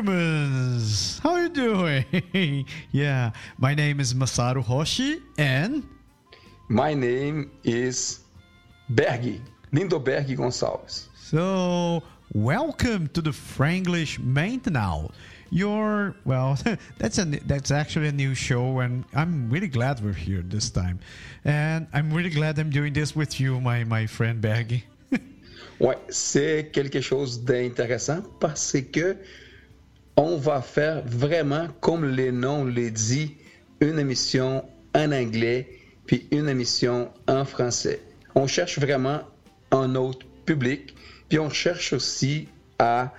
humans. How are you doing? yeah, my name is Masaru Hoshi and my name is Berg, Lindoberg Gonçalves. So, welcome to the Franglish Maintenow. Your well, that's a that's actually a new show, and I'm really glad we're here this time, and I'm really glad I'm doing this with you, my my friend Berg. ouais, c'est quelque chose d'intéressant parce que on va faire vraiment, comme le nom le dit, une émission en anglais puis une émission en français. On cherche vraiment un autre public, puis on cherche aussi à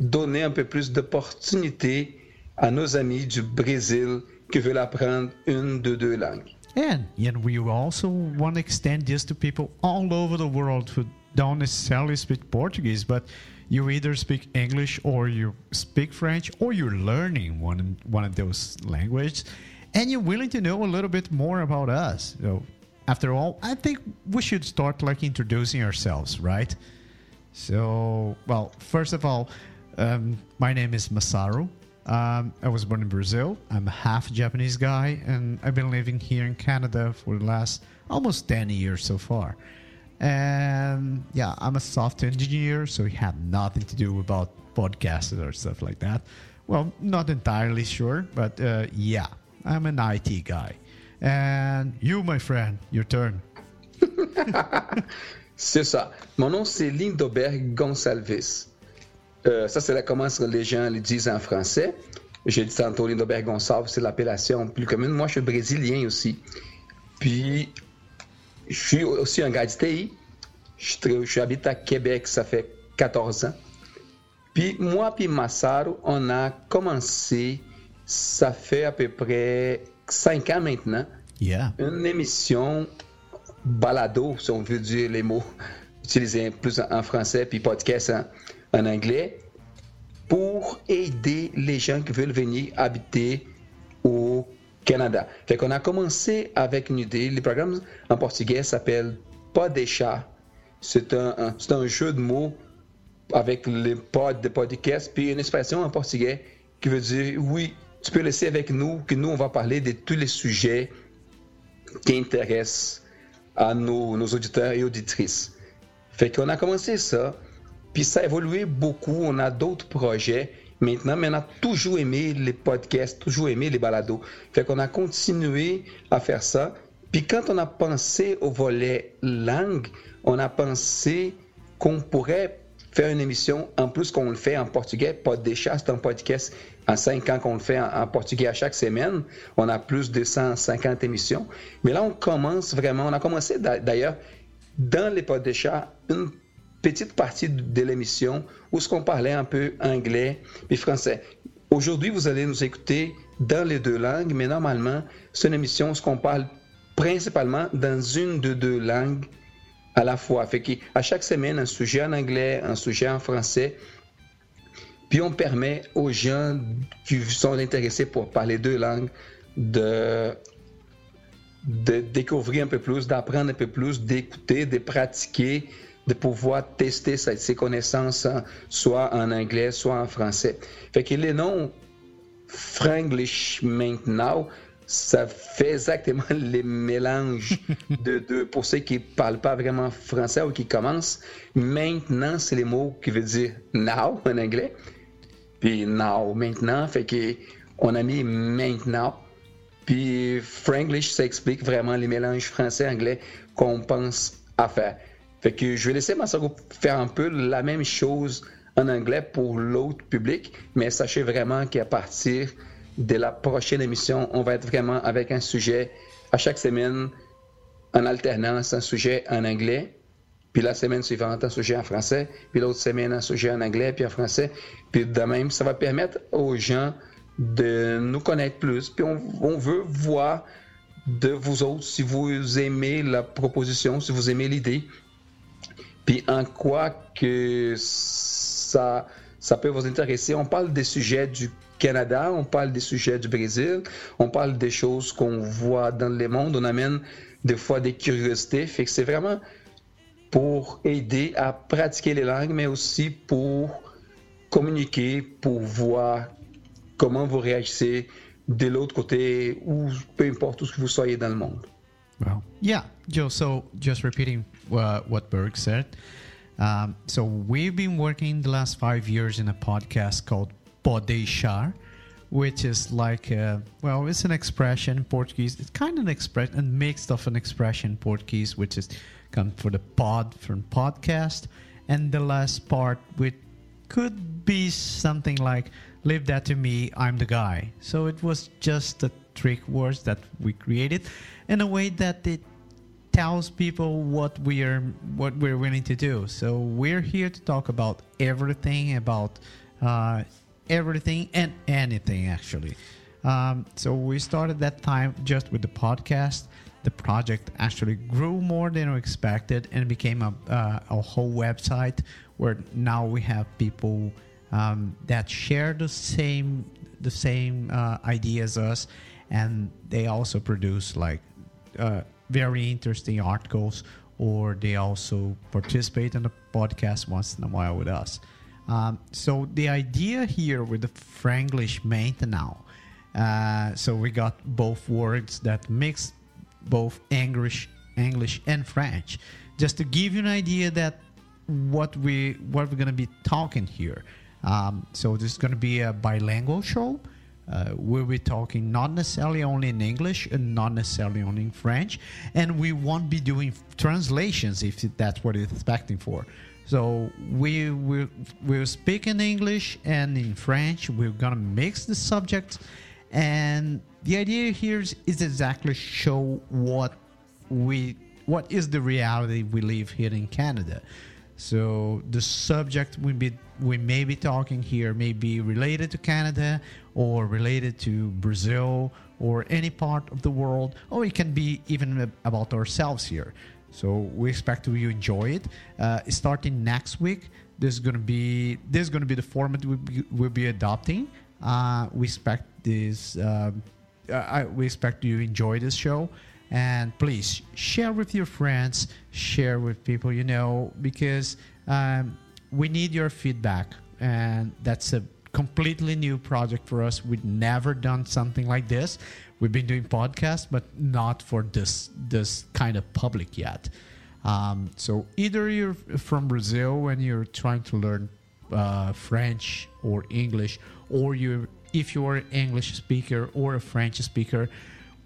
donner un peu plus d'opportunités à nos amis du Brésil qui veulent apprendre une de deux langues. And, and we also want to extend this to people all over the world who don't necessarily speak Portuguese, but you either speak English or you speak French or you're learning one one of those languages and you're willing to know a little bit more about us. So after all, I think we should start like introducing ourselves, right? So, well, first of all, um, my name is Masaru. Um, I was born in Brazil. I'm a half Japanese guy, and I've been living here in Canada for the last almost 10 years so far. And yeah, I'm a software engineer, so we have nothing to do about podcasts or stuff like that. Well, not entirely sure, but uh, yeah, I'm an IT guy. And you, my friend, your turn. c'est ça. Mon nom, c'est Lindoberg Gonçalves. Euh, ça, c'est la comment les gens le disent en français. J'ai dit tantôt Lindoberg Gonçalves, c'est l'appellation plus commune. Moi, je suis brésilien aussi. Puis, je suis aussi un gars de TI. Je, je habite à Québec, ça fait 14 ans. Puis moi puis Massaro, on a commencé, ça fait à peu près 5 ans maintenant, yeah. une émission balado, si on veut dire les mots utilisés plus en français, puis podcast en, en anglais, pour aider les gens qui veulent venir habiter Canada. Fait qu'on a commencé avec une idée. Le programme en portugais s'appelle Pas des chats. C'est un, un, un, jeu de mots avec les pods de podcast, puis une expression en portugais qui veut dire oui, tu peux laisser avec nous, que nous, on va parler de tous les sujets qui intéressent à nos, nos auditeurs et auditrices. Fait qu'on a commencé ça, puis ça a évolué beaucoup. On a d'autres projets maintenant, mais on a toujours aimé les podcasts, toujours aimé les balados. Fait qu'on a continué à faire ça. Puis quand on a pensé au volet langue, on a pensé qu'on pourrait faire une émission, en plus qu'on le fait en portugais, pas des chats, c'est un podcast en cinq ans qu'on le fait en, en, portugais à chaque semaine. On a plus de 150 émissions. Mais là, on commence vraiment, on a commencé d'ailleurs dans les pods des chats, une petite partie de l'émission où ce qu'on parlait un peu anglais et français. Aujourd'hui, vous allez nous écouter dans les deux langues, mais normalement, c'est une émission où qu'on parle principalement dans une de deux langues à la fois. Fait qu'à chaque semaine, un sujet en anglais, un sujet en français. Puis on permet aux gens qui sont intéressés pour parler deux langues de, de découvrir un peu plus, d'apprendre un peu plus, d'écouter, de pratiquer, de pouvoir tester ses connaissances soit en anglais, soit en français. Fait que les noms Franglish maintenant, ça fait exactement les mélanges de deux. Pour ceux qui ne parlent pas vraiment français ou qui commencent, maintenant, c'est les mots qui veulent dire now en anglais. Puis now, maintenant, fait que on a mis maintenant. Puis Franglish, ça explique vraiment les mélanges français-anglais qu'on pense à faire. Fait que je vais laisser Massaro faire un peu la même chose en anglais pour l'autre public, mais sachez vraiment qu'à partir de la prochaine émission, on va être vraiment avec un sujet à chaque semaine en alternance, un sujet en anglais, puis la semaine suivante un sujet en français, puis l'autre semaine un sujet en anglais, puis en français. Puis de même, ça va permettre aux gens de nous connaître plus. Puis on veut voir de vous autres si vous aimez la proposition, si vous aimez l'idée, puis en quoi que ça, ça peut vous intéresser? On parle des sujets du Canada, on parle des sujets du Brésil, on parle des choses qu'on voit dans le monde, on amène des fois des curiosités. Fait que c'est vraiment pour aider à pratiquer les langues, mais aussi pour communiquer pour voir comment vous réagissez de l'autre côté ou peu importe où vous soyez dans le monde. Well, yeah, Joe. So just repeating uh, what Berg said. Um, so we've been working the last five years in a podcast called Podeixar, which is like, a, well, it's an expression in Portuguese. It's kind of an expression, a mixed of an expression in Portuguese, which is come for the pod from podcast, and the last part which could be something like leave that to me i'm the guy. So it was just the trick words that we created in a way that it tells people what we are what we're willing to do. So we're here to talk about everything about uh, everything and anything actually. Um, so we started that time just with the podcast. The project actually grew more than we expected and became a, uh, a whole website where now we have people um, that share the same the same uh, ideas as us and they also produce like uh, very interesting articles or they also participate in the podcast once in a while with us um, so the idea here with the franglish Maintenow uh, so we got both words that mix both English, English and French, just to give you an idea that what we what we're gonna be talking here. Um, so this is gonna be a bilingual show. Uh, we'll be talking not necessarily only in English and not necessarily only in French, and we won't be doing translations if that's what you're expecting for. So we will we'll speak in English and in French. We're gonna mix the subjects, and the idea here is, is exactly show what we what is the reality we live here in Canada. So the subject we be we may be talking here may be related to Canada or related to Brazil or any part of the world, or it can be even about ourselves here. So we expect you enjoy it. Uh, starting next week, this is gonna be this is gonna be the format we be, we'll be adopting. Uh, we expect this. Um, I, we expect you enjoy this show and please share with your friends share with people you know because um, we need your feedback. And that's a completely new project for us. We've never done something like this. We've been doing podcasts but not for this this kind of public yet. Um, so either you're from brazil and you're trying to learn uh, french or english or you're if you're an English speaker or a French speaker,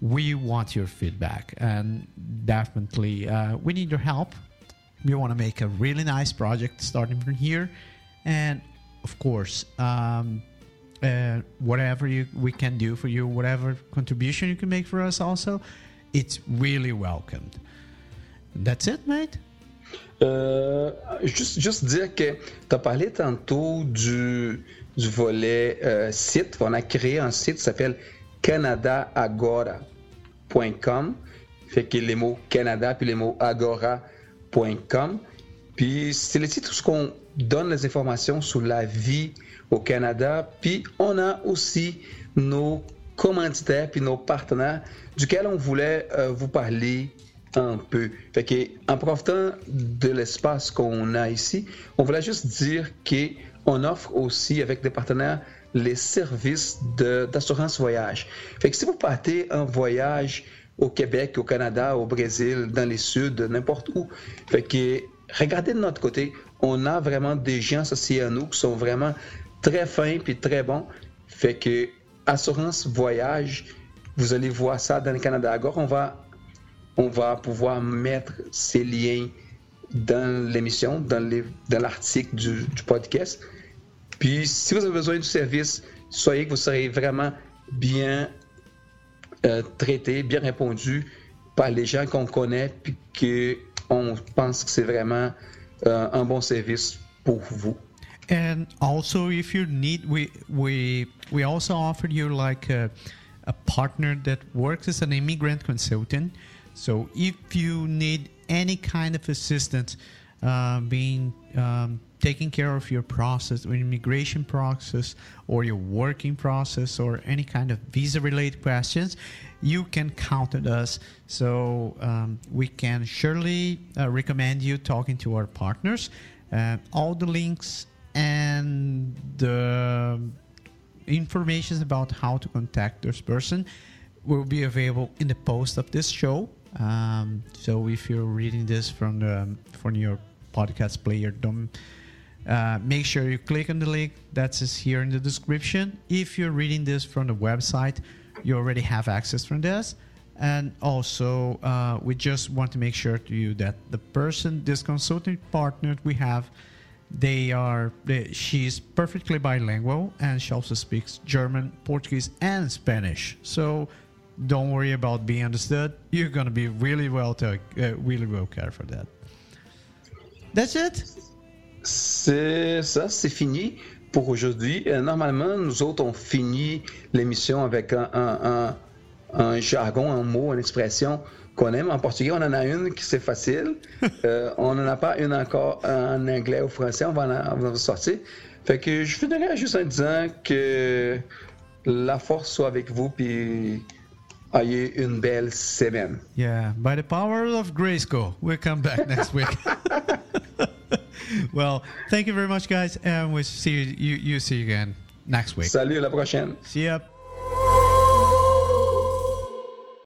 we want your feedback and definitely uh, we need your help. We want to make a really nice project starting from here, and of course, um, uh, whatever you, we can do for you, whatever contribution you can make for us, also, it's really welcomed. That's it, mate. Euh, juste, juste dire que tu as parlé tantôt du, du volet euh, site. On a créé un site qui s'appelle canadaagora.com. Fait que les mots Canada puis les mots agora.com. Puis c'est le site où on donne les informations sur la vie au Canada. Puis on a aussi nos commanditaires puis nos partenaires duquel on voulait euh, vous parler un peu. Fait que, en profitant de l'espace qu'on a ici, on voulait juste dire que on offre aussi avec des partenaires les services d'assurance voyage. Fait que si vous partez en voyage au Québec, au Canada, au Brésil, dans les Suds, n'importe où, fait que regardez de notre côté, on a vraiment des gens associés à nous qui sont vraiment très fins puis très bons. Fait que assurance voyage, vous allez voir ça dans le Canada. Alors, on va, on va pouvoir mettre ces liens dans l'émission, dans l'article du, du, podcast. Puis, si vous avez besoin du service, soyez que vous serez vraiment bien euh, traité, bien répondu par les gens qu'on connaît, puis qu'on pense que c'est vraiment euh, un bon service pour vous. And also, if you need, we we we also offered you like a, a partner that works as an immigrant consultant. So if you need any kind of assistance uh, being um, taking care of your process or immigration process or your working process or any kind of visa related questions you can count on us so um, we can surely uh, recommend you talking to our partners uh, all the links and the information about how to contact this person will be available in the post of this show. Um, so if you're reading this from the from your podcast player, don't uh, make sure you click on the link that is here in the description. If you're reading this from the website, you already have access from this. And also, uh, we just want to make sure to you that the person, this consulting partner we have, they are they, she's perfectly bilingual and she also speaks German, Portuguese, and Spanish. So don't worry about being understood. You're gonna be really well to, uh, really well cared for that. That's it? C'est ça, c'est fini pour aujourd'hui. Euh, normalement, nous autres, on finit l'émission avec un, un, un, un, jargon, un mot, une expression qu'on aime. En portugais, on en a une qui c'est facile. euh, on n'en a pas une encore en anglais ou français. On va en, on va en sortir. Fait que je finirai juste en disant que la force soit avec vous, puis ayez une belle semaine. Yeah, by the power of Grayskull, we'll come back next week. well, thank you very much, guys, and we'll see you. You, you see you again next week. Salut, à la prochaine. See ya.